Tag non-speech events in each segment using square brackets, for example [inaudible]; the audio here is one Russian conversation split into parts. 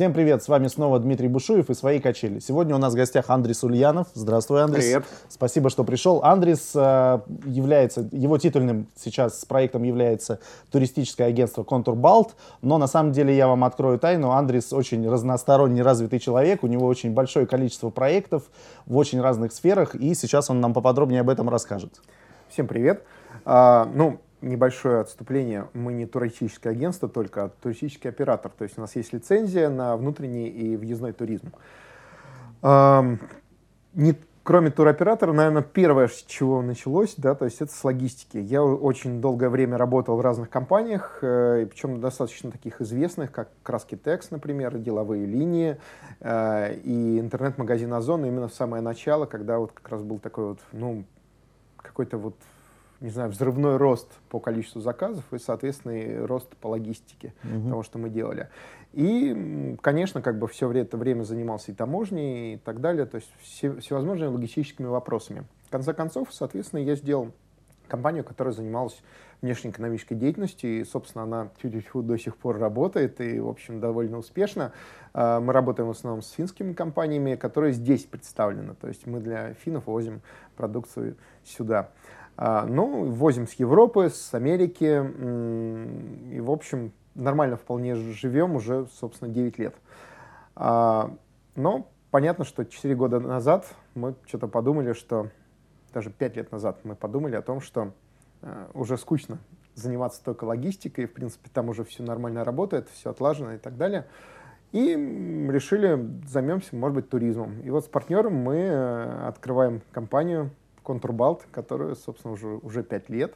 Всем привет, с вами снова Дмитрий Бушуев и «Свои качели». Сегодня у нас в гостях Андрис Ульянов. Здравствуй, Андрис. Привет. Спасибо, что пришел. Андрис э, является, его титульным сейчас проектом является туристическое агентство «Контур Балт», но на самом деле я вам открою тайну, Андрис очень разносторонне развитый человек, у него очень большое количество проектов в очень разных сферах, и сейчас он нам поподробнее об этом расскажет. Всем привет. А, ну, небольшое отступление. Мы не туристическое агентство только, а туристический оператор. То есть у нас есть лицензия на внутренний и въездной туризм. Не, кроме туроператора, наверное, первое, с чего началось, да, то есть это с логистики. Я очень долгое время работал в разных компаниях, э, причем достаточно таких известных, как Краски Текс, например, деловые линии э, и интернет-магазин Озон именно в самое начало, когда вот как раз был такой вот, ну, какой-то вот не знаю, взрывной рост по количеству заказов и, соответственно, и рост по логистике угу. того, что мы делали. И, конечно, как бы все это время занимался и таможней и так далее, то есть все, всевозможными логистическими вопросами. В конце концов, соответственно, я сделал компанию, которая занималась внешнеэкономической деятельностью, и, собственно, она чуть-чуть до сих пор работает, и, в общем, довольно успешно. А, мы работаем в основном с финскими компаниями, которые здесь представлены, то есть мы для финнов возим продукцию сюда. А, ну, возим с Европы, с Америки, и, в общем, нормально вполне живем уже, собственно, 9 лет. А, но понятно, что 4 года назад мы что-то подумали, что даже 5 лет назад мы подумали о том, что э, уже скучно заниматься только логистикой, в принципе, там уже все нормально работает, все отлажено и так далее. И решили, займемся, может быть, туризмом. И вот с партнером мы э, открываем компанию Контурбалт, которую, собственно, уже, уже 5 лет.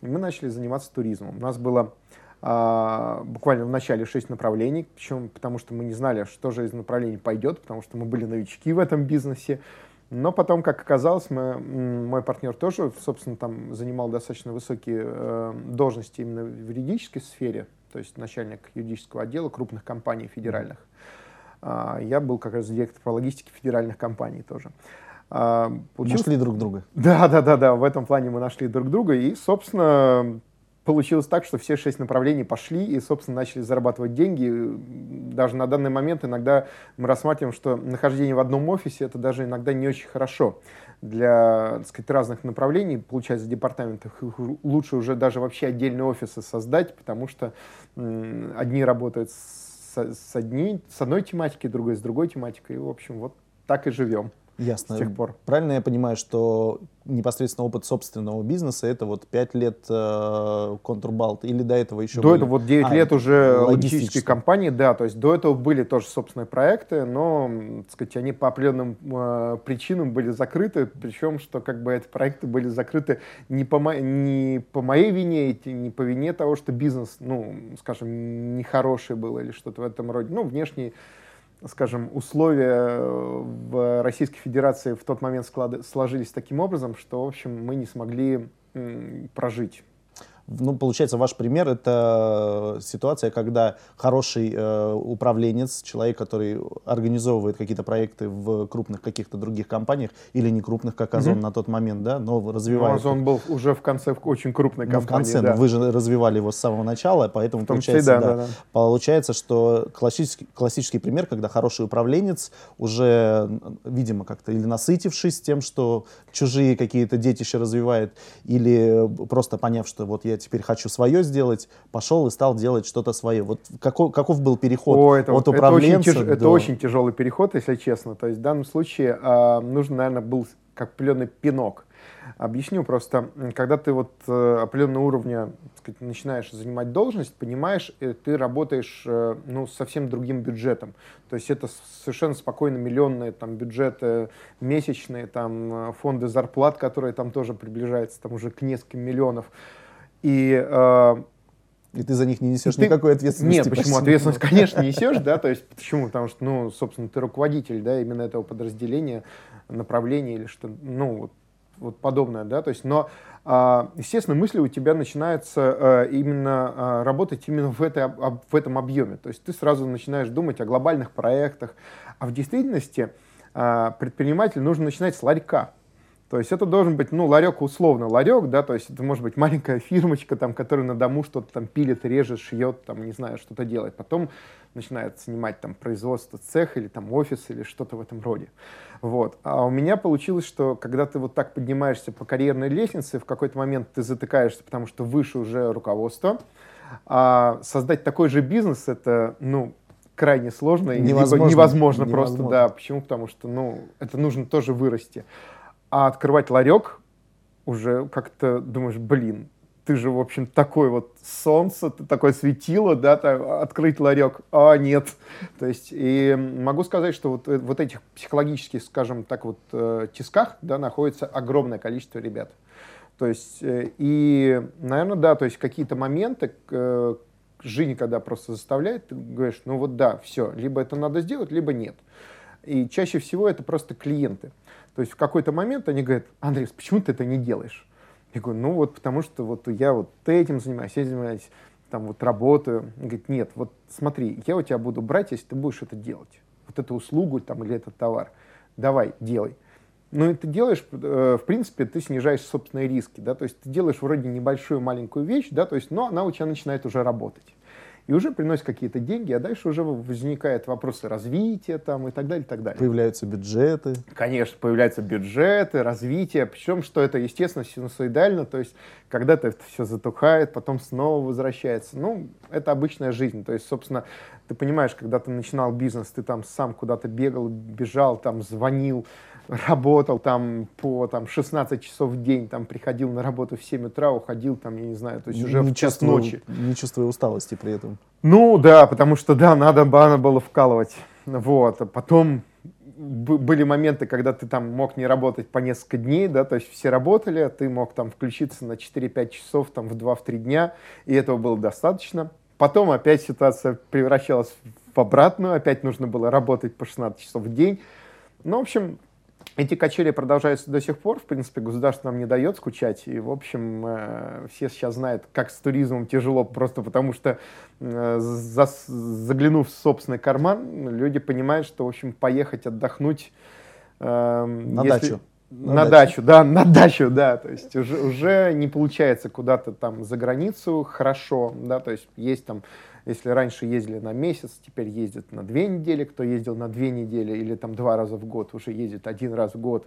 И мы начали заниматься туризмом. У нас было а, буквально в начале 6 направлений, причем потому что мы не знали, что же из направлений пойдет, потому что мы были новички в этом бизнесе. Но потом, как оказалось, мы, мой партнер тоже, собственно, там занимал достаточно высокие э, должности именно в юридической сфере, то есть начальник юридического отдела крупных компаний федеральных. А, я был как раз директор по логистике федеральных компаний тоже. А, получилось... Нашли друг друга. [laughs] Да, да, да, да. В этом плане мы нашли друг друга. И, собственно, получилось так, что все шесть направлений пошли и, собственно, начали зарабатывать деньги. Даже на данный момент иногда мы рассматриваем, что нахождение в одном офисе это даже иногда не очень хорошо для так сказать, разных направлений, получается, департаментов. Лучше уже даже вообще отдельные офисы создать, потому что одни работают с, с, одни, с одной тематикой, другой с другой тематикой. И, в общем, вот так и живем. Ясно. С тех пор. Правильно я понимаю, что непосредственно опыт собственного бизнеса это вот 5 лет э, контрбалт или до этого еще До были? этого вот 9 а, лет уже логистической компании, да, то есть до этого были тоже собственные проекты, но, так сказать, они по определенным э, причинам были закрыты, причем, что как бы эти проекты были закрыты не по, мо- не по моей вине, не по вине того, что бизнес, ну, скажем, нехороший был или что-то в этом роде, ну, внешний скажем, условия э, в Российской Федерации в тот момент склад... сложились таким образом, что, в общем, мы не смогли прожить ну, получается, ваш пример — это ситуация, когда хороший э, управленец, человек, который организовывает какие-то проекты в крупных каких-то других компаниях, или не крупных, как Озон mm-hmm. на тот момент, да, но развивает... Ну, Озон был уже в конце очень крупной компании, ну, в конце, да. вы же развивали его с самого начала, поэтому получается, числе, да, да, да. получается, что классический, классический пример, когда хороший управленец уже, видимо, как-то или насытившись тем, что чужие какие-то детища развивает, или просто поняв, что вот я я теперь хочу свое сделать, пошел и стал делать что-то свое. Вот каков, каков был переход О, это, от управленца это очень, тяж, до... это очень тяжелый переход, если честно. То есть в данном случае э, нужно, наверное, был как определенный пинок. Объясню просто, когда ты вот э, определенного уровня сказать, начинаешь занимать должность, понимаешь, э, ты работаешь э, ну, совсем другим бюджетом. То есть это совершенно спокойно миллионные там, бюджеты месячные, там, фонды зарплат, которые там тоже приближаются там, уже к нескольким миллионов. И, э, и ты за них не несешь ты... никакой ответственности. Нет, почему? Ответственность, [laughs] конечно, несешь, да, то есть почему? Потому что, ну, собственно, ты руководитель, да, именно этого подразделения, направления или что, ну, вот, вот подобное, да, то есть, но, э, естественно, мысли у тебя начинаются э, именно э, работать именно в, этой, в этом объеме, то есть ты сразу начинаешь думать о глобальных проектах, а в действительности э, предприниматель нужно начинать с ларька, то есть это должен быть, ну, ларек условно ларек, да, то есть это может быть маленькая фирмочка, там, которая на дому что-то там пилит, режет, шьет, там, не знаю, что-то делает. Потом начинает снимать там производство цех или там офис или что-то в этом роде. Вот. А у меня получилось, что когда ты вот так поднимаешься по карьерной лестнице, в какой-то момент ты затыкаешься, потому что выше уже руководство, а создать такой же бизнес это, ну, крайне сложно и невозможно, невозможно, невозможно просто, да. Почему? Потому что, ну, это нужно тоже вырасти. А открывать ларек уже как-то думаешь, блин, ты же, в общем, такой вот солнце, ты такое светило, да, так, открыть ларек, а нет. То есть, и могу сказать, что вот, э, вот этих психологических, скажем так, вот э, тисках, да, находится огромное количество ребят. То есть, э, и, наверное, да, то есть какие-то моменты, жизнь, когда просто заставляет, ты говоришь, ну вот да, все, либо это надо сделать, либо нет. И чаще всего это просто клиенты. То есть в какой-то момент они говорят, Андрей, почему ты это не делаешь? Я говорю, ну вот потому что вот я вот этим занимаюсь, я занимаюсь, там вот работаю. Он говорит, нет, вот смотри, я у тебя буду брать, если ты будешь это делать. Вот эту услугу там или этот товар. Давай, делай. Ну и ты делаешь, э, в принципе, ты снижаешь собственные риски, да, то есть ты делаешь вроде небольшую маленькую вещь, да, то есть, но она у тебя начинает уже работать и уже приносит какие-то деньги, а дальше уже возникают вопросы развития там и так далее, и так далее. Появляются бюджеты. Конечно, появляются бюджеты, развитие, причем, что это, естественно, синусоидально, то есть когда-то это все затухает, потом снова возвращается. Ну, это обычная жизнь, то есть, собственно, ты понимаешь, когда ты начинал бизнес, ты там сам куда-то бегал, бежал, там звонил, работал там по там, 16 часов в день, там приходил на работу в 7 утра, уходил там, я не знаю, то есть уже не в час чувствую, ночи. Не чувствуя усталости при этом. Ну да, потому что да, надо, надо было вкалывать. Вот, а потом были моменты, когда ты там мог не работать по несколько дней, да, то есть все работали, а ты мог там включиться на 4-5 часов там в 2-3 дня, и этого было достаточно. Потом опять ситуация превращалась в обратную, опять нужно было работать по 16 часов в день. Ну, в общем, эти качели продолжаются до сих пор. В принципе, государство нам не дает скучать. И, в общем, э, все сейчас знают, как с туризмом тяжело, просто потому что, э, заглянув в собственный карман, люди понимают, что, в общем, поехать отдохнуть... Эм, на если... дачу. На, на дачу. дачу, да, на дачу, да. То есть уже, уже не получается куда-то там за границу хорошо, да, то есть есть там если раньше ездили на месяц, теперь ездят на две недели, кто ездил на две недели или там два раза в год, уже ездит один раз в год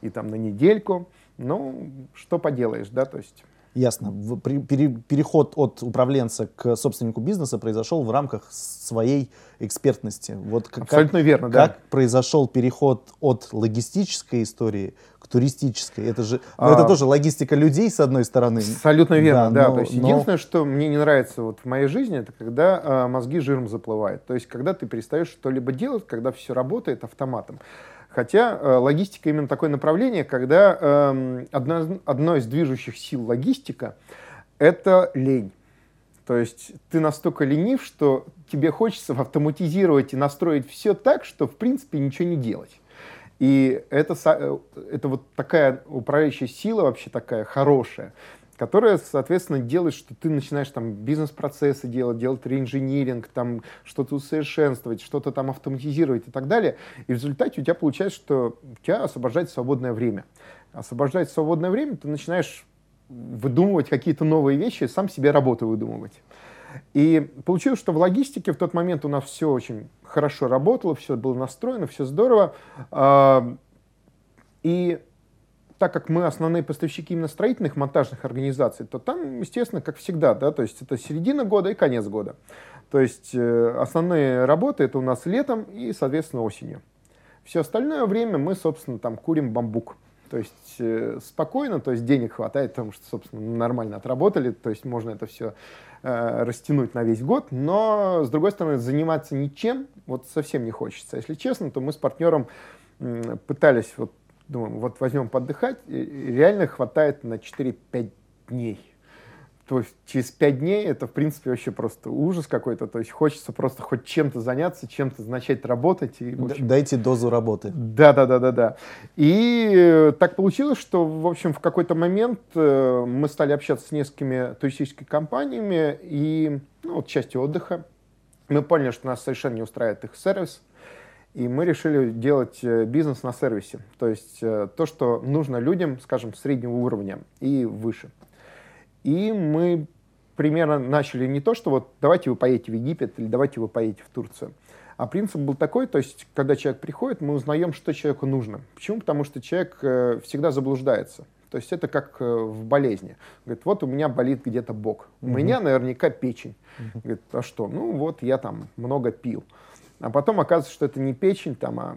и там на недельку. Ну, что поделаешь, да, то есть... Ясно. Переход от управленца к собственнику бизнеса произошел в рамках своей экспертности. Вот как, Абсолютно верно, да. Как произошел переход от логистической истории к туристической? Это же, ну, а, это тоже логистика людей, с одной стороны. Абсолютно верно, да. да. Но, То есть но... единственное, что мне не нравится вот в моей жизни, это когда э, мозги жиром заплывают. То есть когда ты перестаешь что-либо делать, когда все работает автоматом. Хотя э, логистика именно такое направление, когда э, одно, одно из движущих сил логистика — это лень. То есть ты настолько ленив, что тебе хочется автоматизировать и настроить все так, что в принципе ничего не делать. И это, э, это вот такая управляющая сила вообще такая хорошая, которая, соответственно, делает, что ты начинаешь там бизнес-процессы делать, делать реинжиниринг, там что-то усовершенствовать, что-то там автоматизировать и так далее. И в результате у тебя получается, что у тебя освобождается свободное время. Освобождается свободное время, ты начинаешь выдумывать какие-то новые вещи, сам себе работу выдумывать. И получилось, что в логистике в тот момент у нас все очень хорошо работало, все было настроено, все здорово. А, и так как мы основные поставщики именно строительных монтажных организаций, то там, естественно, как всегда, да, то есть это середина года и конец года. То есть э, основные работы это у нас летом и, соответственно, осенью. Все остальное время мы, собственно, там курим бамбук. То есть э, спокойно, то есть денег хватает, потому что, собственно, нормально отработали, то есть можно это все растянуть на весь год, но, с другой стороны, заниматься ничем вот совсем не хочется. Если честно, то мы с партнером э, пытались, вот, думаем, вот возьмем подыхать, реально хватает на 4-5 дней. То есть через пять дней это, в принципе, вообще просто ужас какой-то. То есть хочется просто хоть чем-то заняться, чем-то начать работать. И, общем... Дайте дозу работы. Да, да, да, да, да. И э, так получилось, что, в общем, в какой-то момент э, мы стали общаться с несколькими туристическими компаниями и, ну, вот части отдыха. Мы поняли, что нас совершенно не устраивает их сервис. И мы решили делать э, бизнес на сервисе. То есть то, что нужно людям, скажем, среднего уровня и выше. И мы примерно начали не то, что вот давайте вы поедете в Египет или давайте вы поедете в Турцию. А принцип был такой, то есть, когда человек приходит, мы узнаем, что человеку нужно. Почему? Потому что человек э, всегда заблуждается. То есть это как э, в болезни. Говорит, вот у меня болит где-то бок. У угу. меня наверняка печень. Угу. Говорит, а что? Ну вот я там много пил. А потом оказывается, что это не печень, там, а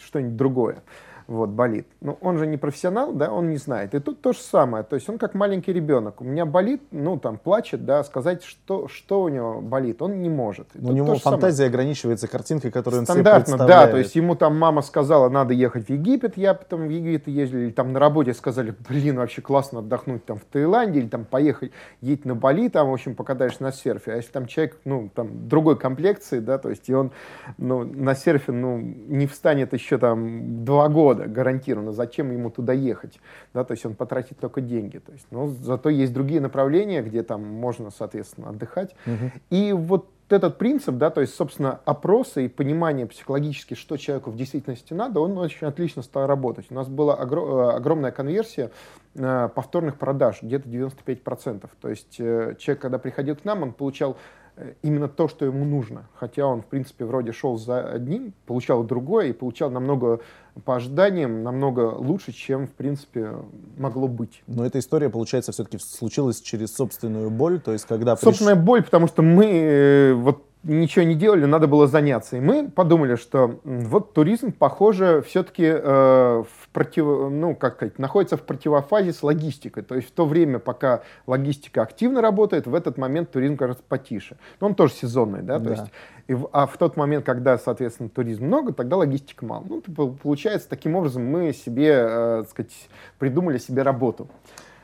что-нибудь другое вот, болит. Но он же не профессионал, да, он не знает. И тут то же самое. То есть он как маленький ребенок. У меня болит, ну, там, плачет, да, сказать, что, что у него болит, он не может. у него фантазия самое. ограничивается картинкой, которую Стандартно, он себе да, то есть ему там мама сказала, надо ехать в Египет, я потом в Египет ездил, или там на работе сказали, блин, вообще классно отдохнуть там в Таиланде, или там поехать, едь на Бали, там, в общем, покатаешься на серфе. А если там человек, ну, там, другой комплекции, да, то есть и он, ну, на серфе, ну, не встанет еще там два года, года гарантированно. Зачем ему туда ехать? Да, то есть он потратит только деньги. То есть, но зато есть другие направления, где там можно, соответственно, отдыхать. Угу. И вот этот принцип, да, то есть, собственно, опросы и понимание психологически, что человеку в действительности надо, он очень отлично стал работать. У нас была огр- э, огромная конверсия э, повторных продаж, где-то 95%. То есть э, человек, когда приходил к нам, он получал именно то, что ему нужно. Хотя он, в принципе, вроде шел за одним, получал другое и получал намного по ожиданиям, намного лучше, чем, в принципе, могло быть. Но эта история, получается, все-таки случилась через собственную боль, то есть когда... Собственная приш... боль, потому что мы э, вот ничего не делали, надо было заняться. И мы подумали, что вот туризм, похоже, все-таки э, в против, ну, как сказать, находится в противофазе с логистикой. То есть в то время, пока логистика активно работает, в этот момент туризм, кажется, потише. Но он тоже сезонный, да, то да. есть и, а в тот момент, когда, соответственно, туризм много, тогда логистика мало. Ну, получается, таким образом мы себе, э, так сказать, придумали себе работу.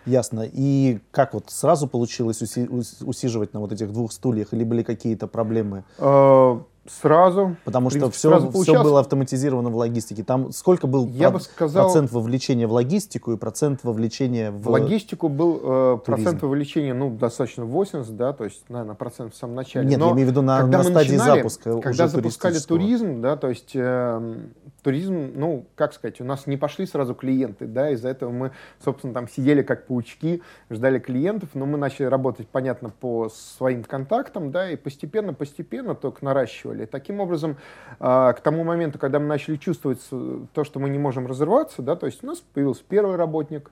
Ясно. И как вот сразу получилось уси усиживать на вот этих двух стульях, или были какие-то проблемы? Э, Сразу. Потому что все, все было автоматизировано в логистике. Там сколько был Я про- бы сказал, процент вовлечения в логистику и процент вовлечения в, в логистику был э, процент вовлечения, ну, достаточно 80, да, то есть, наверное, процент в самом начале. Нет, Но я имею в виду на, на стадии начинали, запуска Когда запускали туризм, да, то есть э, туризм, ну, как сказать, у нас не пошли сразу клиенты, да, из-за этого мы, собственно, там сидели как паучки, ждали клиентов, но мы начали работать, понятно, по своим контактам, да, и постепенно-постепенно только наращивали. Таким образом, а, к тому моменту, когда мы начали чувствовать то, что мы не можем разорваться, да, то есть у нас появился первый работник,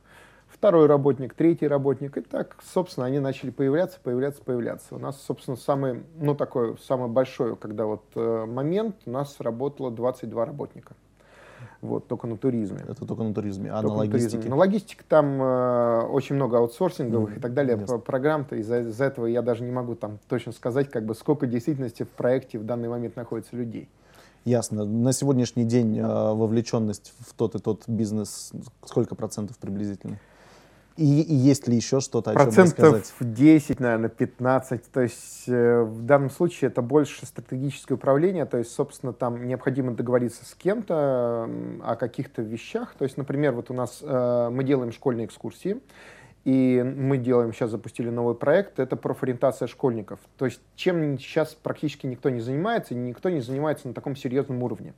второй работник, третий работник, и так, собственно, они начали появляться, появляться, появляться. У нас, собственно, самый, ну, такой, самый большой, когда вот э, момент, у нас работало 22 работника. Вот, только на туризме. Это только на туризме, а только на логистике? На, на логистике там э, очень много аутсорсинговых mm, и так далее yes. программ-то, из-за из этого я даже не могу там точно сказать, как бы, сколько в действительности в проекте в данный момент находится людей. Ясно. На сегодняшний день э, вовлеченность в тот и тот бизнес сколько процентов приблизительно? И, и есть ли еще что-то, о Процентов чем рассказать? 10, наверное, 15. То есть э, в данном случае это больше стратегическое управление. То есть, собственно, там необходимо договориться с кем-то о каких-то вещах. То есть, например, вот у нас э, мы делаем школьные экскурсии. И мы делаем, сейчас запустили новый проект, это профориентация школьников. То есть чем сейчас практически никто не занимается, никто не занимается на таком серьезном уровне.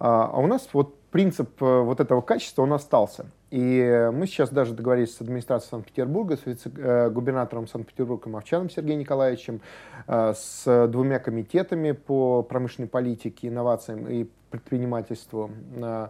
А у нас вот принцип э, вот этого качества, он остался. И мы сейчас даже договорились с администрацией Санкт-Петербурга, с вице-губернатором Санкт-Петербурга Мовчаном Сергеем Николаевичем, э, с двумя комитетами по промышленной политике, инновациям и предпринимательству, э,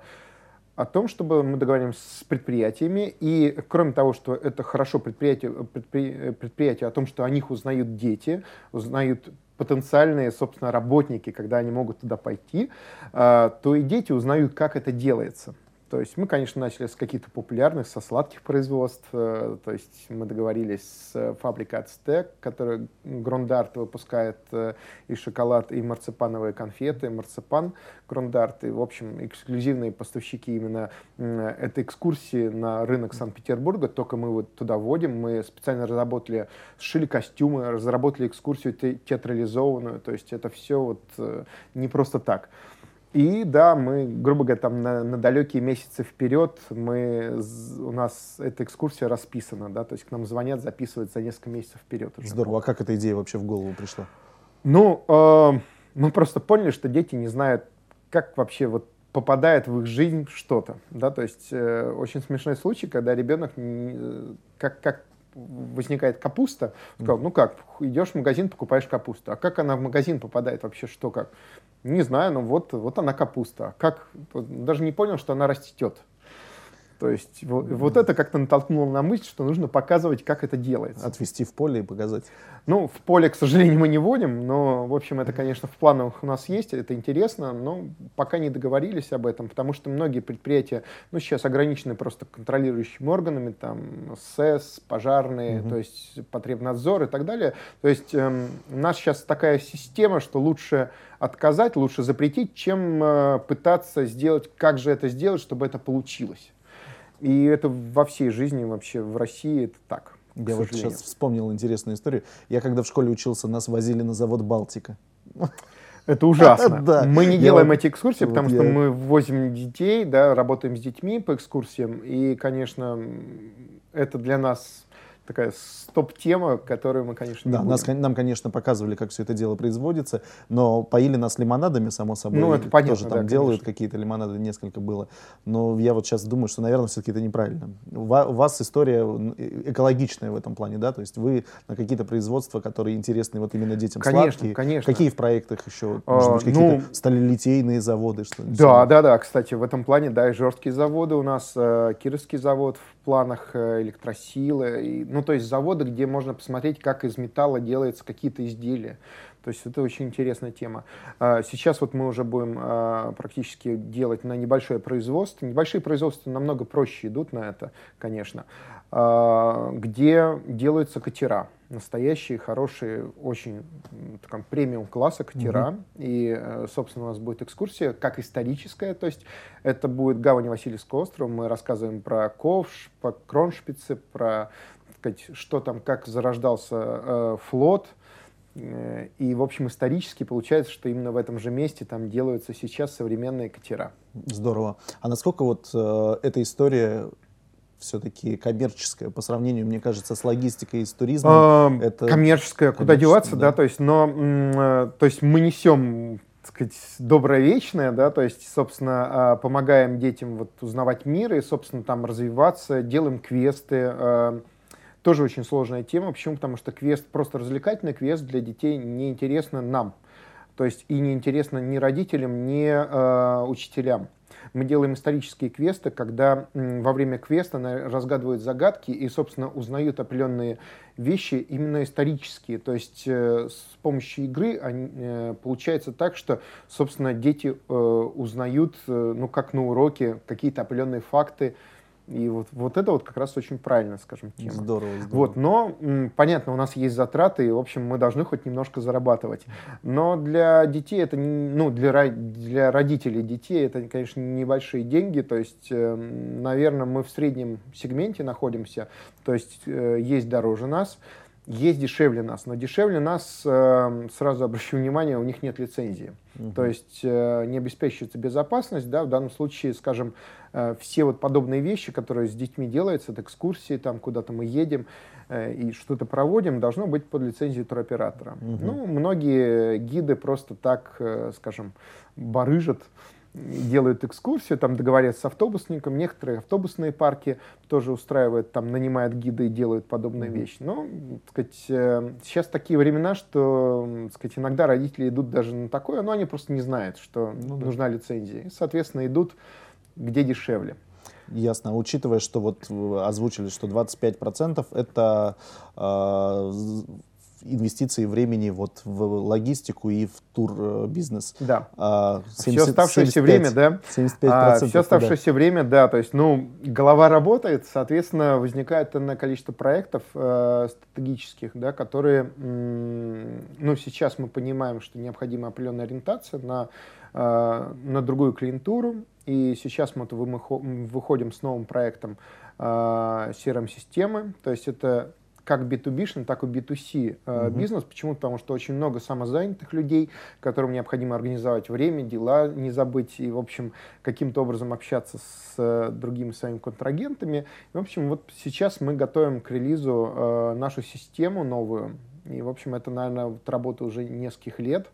о том, чтобы мы договоримся с предприятиями, и кроме того, что это хорошо предприятие, предпри, предприятие о том, что о них узнают дети, узнают потенциальные, собственно, работники, когда они могут туда пойти, а, то и дети узнают, как это делается. То есть мы, конечно, начали с каких-то популярных, со сладких производств. Э, то есть мы договорились с фабрикой Ацтек, которая Грондарт выпускает э, и шоколад, и марципановые конфеты, марципан Грондарт. И, в общем, эксклюзивные поставщики именно этой экскурсии на рынок Санкт-Петербурга. Только мы вот туда вводим. Мы специально разработали, сшили костюмы, разработали экскурсию театрализованную. То есть это все вот э, не просто так. И да, мы, грубо говоря, там на, на далекие месяцы вперед мы, у нас эта экскурсия расписана, да, то есть к нам звонят, записывают за несколько месяцев вперед. Уже. Здорово. А как эта идея вообще в голову пришла? Ну, э, мы просто поняли, что дети не знают, как вообще вот попадает в их жизнь что-то, да, то есть э, очень смешной случай, когда ребенок, э, как, как возникает капуста, сказал, ну как, идешь в магазин, покупаешь капусту. А как она в магазин попадает вообще, что как? Не знаю, но вот, вот она капуста. Как? Даже не понял, что она растет. То есть вот, вот это как-то натолкнуло на мысль, что нужно показывать, как это делается. Отвести в поле и показать. Ну, в поле, к сожалению, мы не водим, но, в общем, это, конечно, в планах у нас есть, это интересно, но пока не договорились об этом, потому что многие предприятия, ну, сейчас ограничены просто контролирующими органами, там, СЭС, пожарные, угу. то есть потребнадзор и так далее. То есть эм, у нас сейчас такая система, что лучше отказать, лучше запретить, чем э, пытаться сделать, как же это сделать, чтобы это получилось. И это во всей жизни вообще в России это так. Я вот сейчас вспомнил интересную историю. Я когда в школе учился, нас возили на завод «Балтика». Это ужасно. [laughs] да. Мы не делаем я эти экскурсии, вот потому я... что мы возим детей, да, работаем с детьми по экскурсиям. И, конечно, это для нас такая стоп-тема, которую мы, конечно, не Да, нас, нам, конечно, показывали, как все это дело производится, но поили нас лимонадами, само собой. Ну, это понятно, Тоже там да, делают какие-то лимонады, несколько было. Но я вот сейчас думаю, что, наверное, все-таки это неправильно. У вас история экологичная в этом плане, да? То есть вы на какие-то производства, которые интересны вот именно детям конечно, сладкие. Конечно, Какие в проектах еще? А, Может быть, какие-то ну, сталелитейные заводы? Что да, да, да. Кстати, в этом плане, да, и жесткие заводы у нас. Э, Кировский завод в планах э, электросилы. И, ну, то есть заводы, где можно посмотреть, как из металла делаются какие-то изделия. То есть это очень интересная тема. А, сейчас вот мы уже будем а, практически делать на небольшое производство. Небольшие производства намного проще идут на это, конечно, а, где делаются катера. Настоящие, хорошие, очень таком, премиум класса катера. Mm-hmm. И, э, собственно, у нас будет экскурсия, как историческая. То есть это будет гавань Васильевского острова. Мы рассказываем про Ковш, про Кроншпицы, про сказать, что там, как зарождался э, флот. Э, и, в общем, исторически получается, что именно в этом же месте там делаются сейчас современные катера. Здорово. А насколько вот э, эта история все-таки коммерческая по сравнению, мне кажется, с логистикой и с туризмом. А, это коммерческая, куда деваться, да. да, то есть, но, э, то есть мы несем сказать, доброе вечное, да, то есть, собственно, а, помогаем детям вот узнавать мир и, собственно, там развиваться, делаем квесты, э, тоже очень сложная тема. Почему? Потому что квест, просто развлекательный квест для детей неинтересно нам. То есть и неинтересно ни родителям, ни э, учителям. Мы делаем исторические квесты, когда м, во время квеста разгадывают загадки и, собственно, узнают определенные вещи именно исторические. То есть э, с помощью игры они, э, получается так, что, собственно, дети э, узнают, э, ну, как на уроке, какие-то определенные факты, и вот, вот это вот как раз очень правильно, скажем, тема. Здорово, здорово. Вот, но, понятно, у нас есть затраты, и, в общем, мы должны хоть немножко зарабатывать. Но для детей это, ну, для, для родителей детей это, конечно, небольшие деньги, то есть, эм, наверное, мы в среднем сегменте находимся, то есть э, есть дороже нас, есть дешевле нас, но дешевле нас, э, сразу [laughs] обращу внимание, у них нет лицензии. Угу. То есть э, не обеспечивается безопасность, да, в данном случае, скажем, э, все вот подобные вещи, которые с детьми делаются, это экскурсии, там куда-то мы едем и что-то проводим, должно быть под лицензией туроператора. Угу. Ну, многие гиды просто так, скажем, барыжат, делают экскурсию, там договорятся с автобусником, некоторые автобусные парки тоже устраивают, там нанимают гиды и делают подобные mm-hmm. вещи. Но, так сказать, э, сейчас такие времена, что, так сказать, иногда родители идут даже на такое, но они просто не знают, что ну, да. нужна лицензия. И, соответственно, идут где дешевле. Ясно. Учитывая, что вот озвучили, что 25% это э, инвестиции времени вот в логистику и в тур-бизнес. Да. А, 70, все оставшееся 75, время, да. 75 а, все оставшееся да. время, да. То есть, ну, голова работает, соответственно, возникает энное количество проектов э, стратегических, да, которые, ну, сейчас мы понимаем, что необходима определенная ориентация на, э, на другую клиентуру, и сейчас мы выходим с новым проектом э, CRM-системы, то есть это как B2B, так и B2C uh-huh. бизнес. Почему? Потому что очень много самозанятых людей, которым необходимо организовать время, дела не забыть и, в общем, каким-то образом общаться с э, другими своими контрагентами. И, в общем, вот сейчас мы готовим к релизу э, нашу систему новую. И, в общем, это, наверное, вот работа уже нескольких лет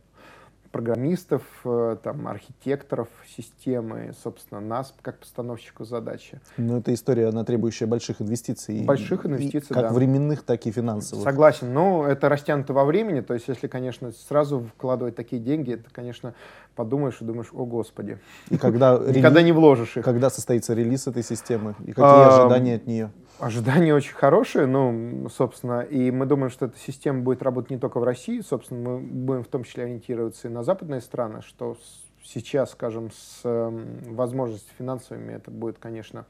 программистов, э, там, архитекторов системы, собственно, нас как постановщику задачи. Ну, это история, она требующая больших инвестиций. Больших инвестиций, и, как да. временных, так и финансовых. Согласен, но это растянуто во времени, то есть если, конечно, сразу вкладывать такие деньги, это, конечно, подумаешь и думаешь, о господи. И когда [laughs] Никогда не вложишь их. Когда состоится релиз этой системы? И какие ожидания от нее? Ожидания очень хорошие, ну, собственно, и мы думаем, что эта система будет работать не только в России, собственно, мы будем в том числе ориентироваться и на западные страны, что сейчас, скажем, с э, возможностями финансовыми это будет, конечно,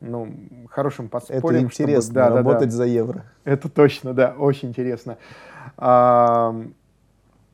ну, хорошим подспорьем. Это интересно, чтобы, да, работать да, да. за евро. Это точно, да, очень интересно. А,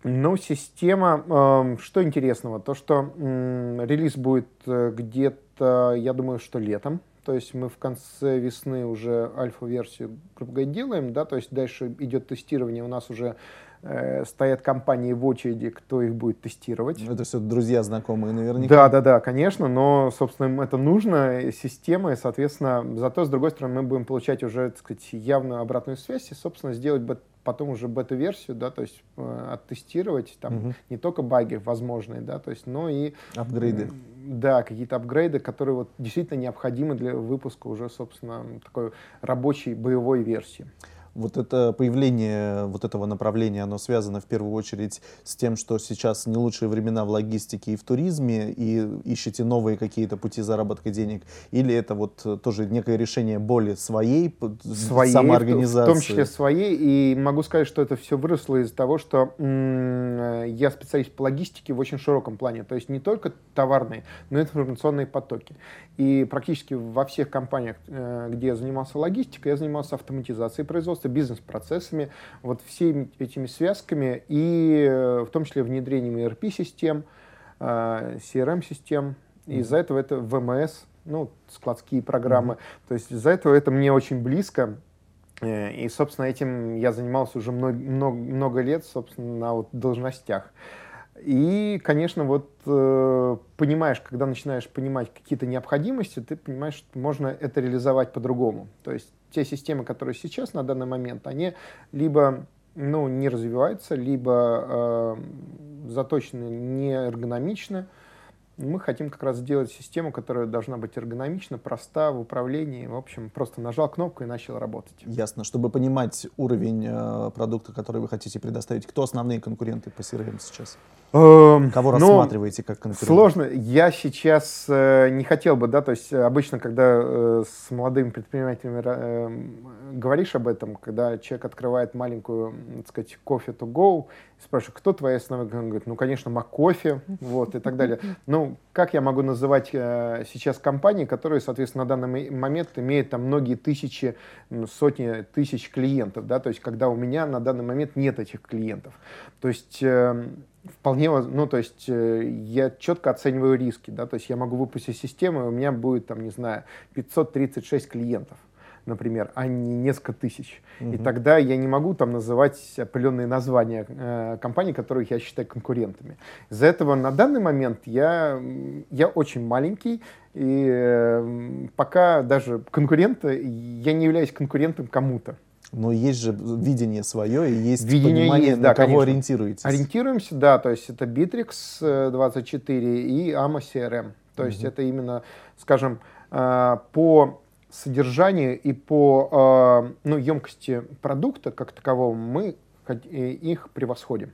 ну, система, э, что интересного, то, что э, релиз будет э, где-то, я думаю, что летом, то есть мы в конце весны уже альфа-версию, грубо говоря, делаем, да, то есть дальше идет тестирование, у нас уже э, стоят компании в очереди, кто их будет тестировать. Это все друзья, знакомые наверняка. Да, да, да, конечно, но, собственно, им это нужно, система, и, соответственно, зато, с другой стороны, мы будем получать уже, так сказать, явную обратную связь и, собственно, сделать бы потом уже бета-версию, да, то есть э, оттестировать там угу. не только баги возможные, да, то есть, но и апгрейды. Э, да, какие-то апгрейды, которые вот действительно необходимы для выпуска уже, собственно, такой рабочей боевой версии. Вот это появление вот этого направления, оно связано в первую очередь с тем, что сейчас не лучшие времена в логистике и в туризме, и ищете новые какие-то пути заработка денег, или это вот тоже некое решение более своей, своей самоорганизации? В том числе своей, и могу сказать, что это все выросло из-за того, что я специалист по логистике в очень широком плане, то есть не только товарные, но и информационные потоки. И практически во всех компаниях, э, где я занимался логистикой, я занимался автоматизацией производства, бизнес-процессами, вот всеми этими связками и э, в том числе внедрением ERP-систем, CRM-систем. Э, и из-за этого это ВМС, ну, складские программы. Mm-hmm. То есть из-за этого это мне очень близко. И, собственно, этим я занимался уже много, много, много лет, собственно, на вот должностях. И, конечно, вот э, понимаешь, когда начинаешь понимать какие-то необходимости, ты понимаешь, что можно это реализовать по-другому. То есть те системы, которые сейчас на данный момент, они либо ну, не развиваются, либо э, заточены не эргономично, мы хотим как раз сделать систему, которая должна быть эргономична, проста в управлении. В общем, просто нажал кнопку и начал работать. Ясно. Чтобы понимать уровень э, продукта, который вы хотите предоставить, кто основные конкуренты по CRM сейчас? Эм, Кого ну, рассматриваете как конкурента? Сложно. Я сейчас э, не хотел бы, да, то есть обычно, когда э, с молодыми предпринимателями э, говоришь об этом, когда человек открывает маленькую, так сказать, кофе to go, спрашиваю, кто твоя основная? Он говорит, ну, конечно, Макофе, вот, и так далее. [laughs] Ну, как я могу называть э, сейчас компании, которые, соответственно, на данный момент имеют там многие тысячи, сотни тысяч клиентов, да, то есть, когда у меня на данный момент нет этих клиентов. То есть, э, вполне, ну, то есть, э, я четко оцениваю риски, да, то есть, я могу выпустить систему, и у меня будет, там, не знаю, 536 клиентов например, а не несколько тысяч. Угу. И тогда я не могу там называть определенные названия э, компаний, которых я считаю конкурентами. Из-за этого на данный момент я, я очень маленький, и э, пока даже конкуренты, я не являюсь конкурентом кому-то. Но есть же видение свое и есть видение понимание, есть, на да, кого конечно. ориентируетесь. Ориентируемся, да, то есть это Bittrex 24 и AMA CRM. То есть это именно, скажем, э, по содержанию и по э, ну, емкости продукта как такового мы их превосходим.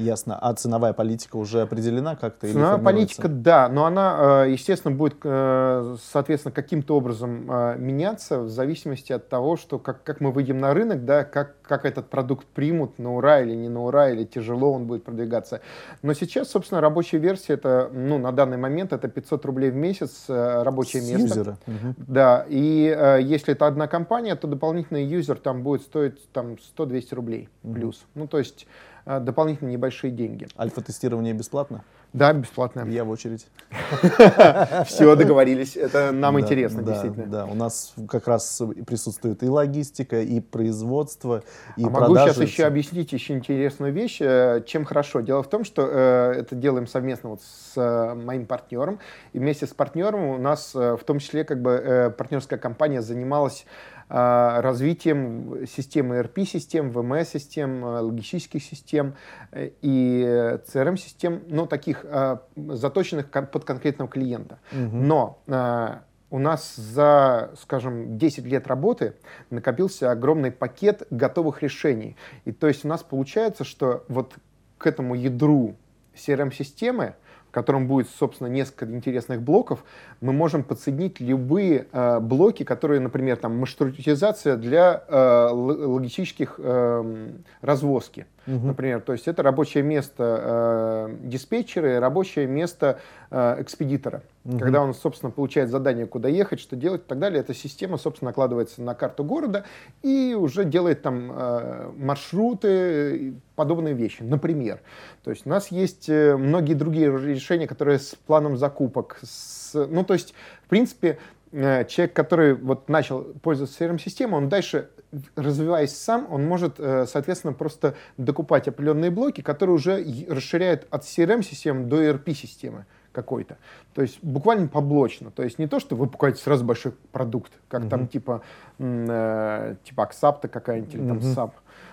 Ясно. А ценовая политика уже определена как-то? Ценовая политика, да, но она, э, естественно, будет, э, соответственно, каким-то образом э, меняться в зависимости от того, что как, как мы выйдем на рынок, да, как, как этот продукт примут, на ура или не на ура, или тяжело он будет продвигаться. Но сейчас, собственно, рабочая версия, это, ну, на данный момент это 500 рублей в месяц рабочее С место. Юзера. Угу. Да, и если это одна компания, то дополнительный юзер там будет стоить там 100-200 рублей угу. плюс. Ну, то есть а, дополнительные небольшие деньги. Альфа-тестирование бесплатно? Да, бесплатно. Я в очередь. [laughs] Все, договорились. Это нам интересно, действительно. Да, у нас как раз присутствует и логистика, и производство, и а Могу сейчас еще объяснить еще интересную вещь, э, чем хорошо. Дело в том, что э, это делаем совместно вот с э, моим партнером. И вместе с партнером у нас в том числе как бы партнерская компания занималась развитием системы ERP-систем, VMS-систем, э, логистических систем э, и CRM-систем, ну, таких э, заточенных под конкретного клиента. Угу. Но э, у нас за, скажем, 10 лет работы накопился огромный пакет готовых решений. И то есть у нас получается, что вот к этому ядру CRM-системы в котором будет, собственно, несколько интересных блоков, мы можем подсоединить любые э, блоки, которые, например, там маршрутизация для э, логистических э, развозки. Угу. Например, то есть это рабочее место э, диспетчера и рабочее место э, экспедитора. Угу. Когда он, собственно, получает задание, куда ехать, что делать и так далее, эта система, собственно, накладывается на карту города и уже делает там э, маршруты, подобные вещи. Например, то есть у нас есть э, многие другие решения, которые с планом закупок, с, ну то есть, в принципе, э, человек, который вот начал пользоваться CRM-системой, он дальше, развиваясь сам, он может, э, соответственно, просто докупать определенные блоки, которые уже расширяют от CRM-системы до ERP-системы какой-то. То есть буквально поблочно. То есть не то, что вы покупаете сразу большой продукт, как mm-hmm. там типа, э, типа Аксапта какая-нибудь или mm-hmm. там SAP.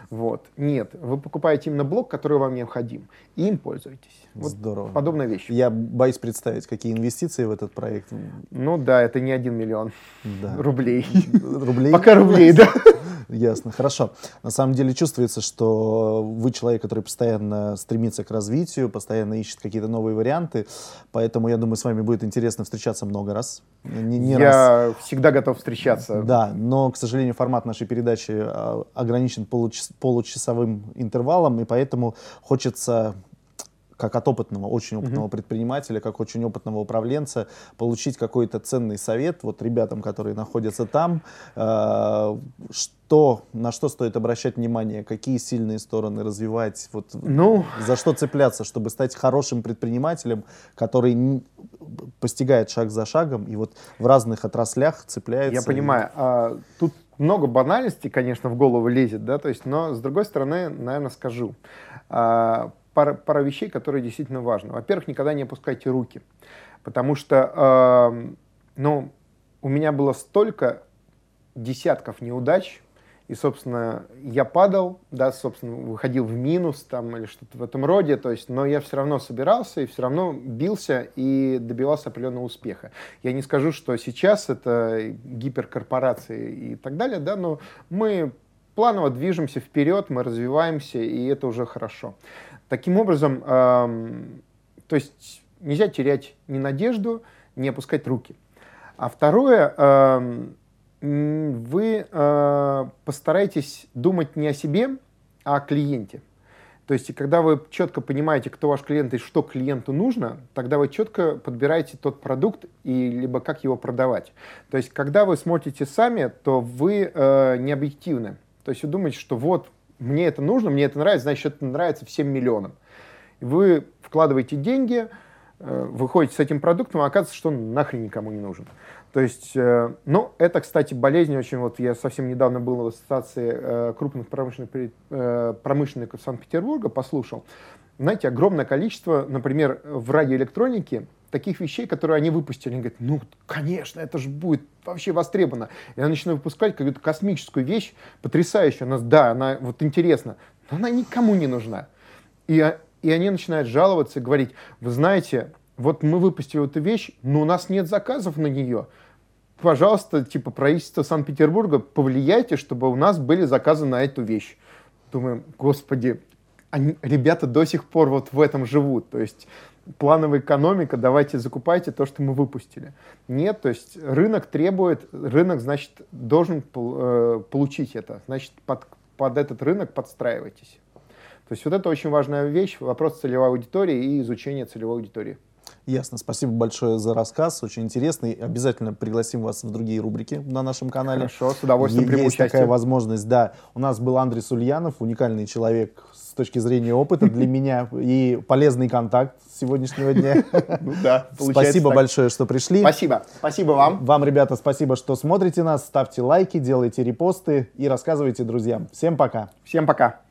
Вот. Нет, вы покупаете именно блок, который вам необходим, и им пользуетесь. Вот Здорово. Подобная вещь. Я боюсь представить, какие инвестиции в этот проект. Ну да, это не один миллион да. рублей. Рублей? Пока рублей, да. Ясно, хорошо. На самом деле чувствуется, что вы человек, который постоянно стремится к развитию, постоянно ищет какие-то новые варианты, поэтому я думаю, с вами будет интересно встречаться много раз. Не, не я раз. всегда готов встречаться. Да, но, к сожалению, формат нашей передачи а, ограничен получасовым получасовым интервалом, и поэтому хочется как от опытного, очень опытного mm-hmm. предпринимателя, как очень опытного управленца, получить какой-то ценный совет вот ребятам, которые находятся там, э, что, на что стоит обращать внимание, какие сильные стороны развивать, вот, ну, за что цепляться, чтобы стать хорошим предпринимателем, который постигает шаг за шагом и вот в разных отраслях цепляется. Я понимаю. И... А, тут много банальностей, конечно, в голову лезет, да, то есть, но с другой стороны, наверное, скажу. А, пара, пара вещей, которые действительно важны. Во-первых, никогда не опускайте руки, потому что, э, ну, у меня было столько десятков неудач, и, собственно, я падал, да, собственно, выходил в минус там или что-то в этом роде, то есть, но я все равно собирался и все равно бился и добивался определенного успеха. Я не скажу, что сейчас это гиперкорпорации и так далее, да, но мы планово движемся вперед, мы развиваемся, и это уже хорошо. Таким образом, то есть нельзя терять ни надежду, не опускать руки. А второе, вы э, постарайтесь думать не о себе, а о клиенте. То есть, когда вы четко понимаете, кто ваш клиент и что клиенту нужно, тогда вы четко подбираете тот продукт и либо как его продавать. То есть, когда вы смотрите сами, то вы э, не объективны. То есть, вы думаете, что вот мне это нужно, мне это нравится, значит, это нравится всем миллионам. Вы вкладываете деньги, э, выходите с этим продуктом, а оказывается, что он нахрен никому не нужен. То есть, э, ну, это, кстати, болезнь очень, вот я совсем недавно был в ассоциации э, крупных промышленных, промышленников Санкт-Петербурга, послушал. Знаете, огромное количество, например, в радиоэлектронике таких вещей, которые они выпустили. Они говорят, ну, конечно, это же будет вообще востребовано. И я начинаю выпускать какую-то космическую вещь, потрясающую. Она, да, она вот интересна, но она никому не нужна. И, и они начинают жаловаться, говорить, вы знаете, вот мы выпустили эту вещь, но у нас нет заказов на нее. Пожалуйста, типа правительство Санкт-Петербурга, повлияйте, чтобы у нас были заказы на эту вещь. Думаю, господи, они, ребята до сих пор вот в этом живут. То есть плановая экономика, давайте закупайте то, что мы выпустили. Нет, то есть рынок требует, рынок, значит, должен э, получить это. Значит, под, под этот рынок подстраивайтесь. То есть вот это очень важная вещь, вопрос целевой аудитории и изучение целевой аудитории. Ясно. Спасибо большое за рассказ. Очень интересный. Обязательно пригласим вас в другие рубрики на нашем канале. Хорошо, с удовольствием приму Есть участие. такая возможность, да. У нас был Андрей Ульянов, уникальный человек с точки зрения опыта для [laughs] меня и полезный контакт сегодняшнего дня. [laughs] Ну да, Спасибо большое, что пришли. Спасибо. Спасибо вам. Вам, ребята, спасибо, что смотрите нас. Ставьте лайки, делайте репосты и рассказывайте друзьям. Всем пока. Всем пока.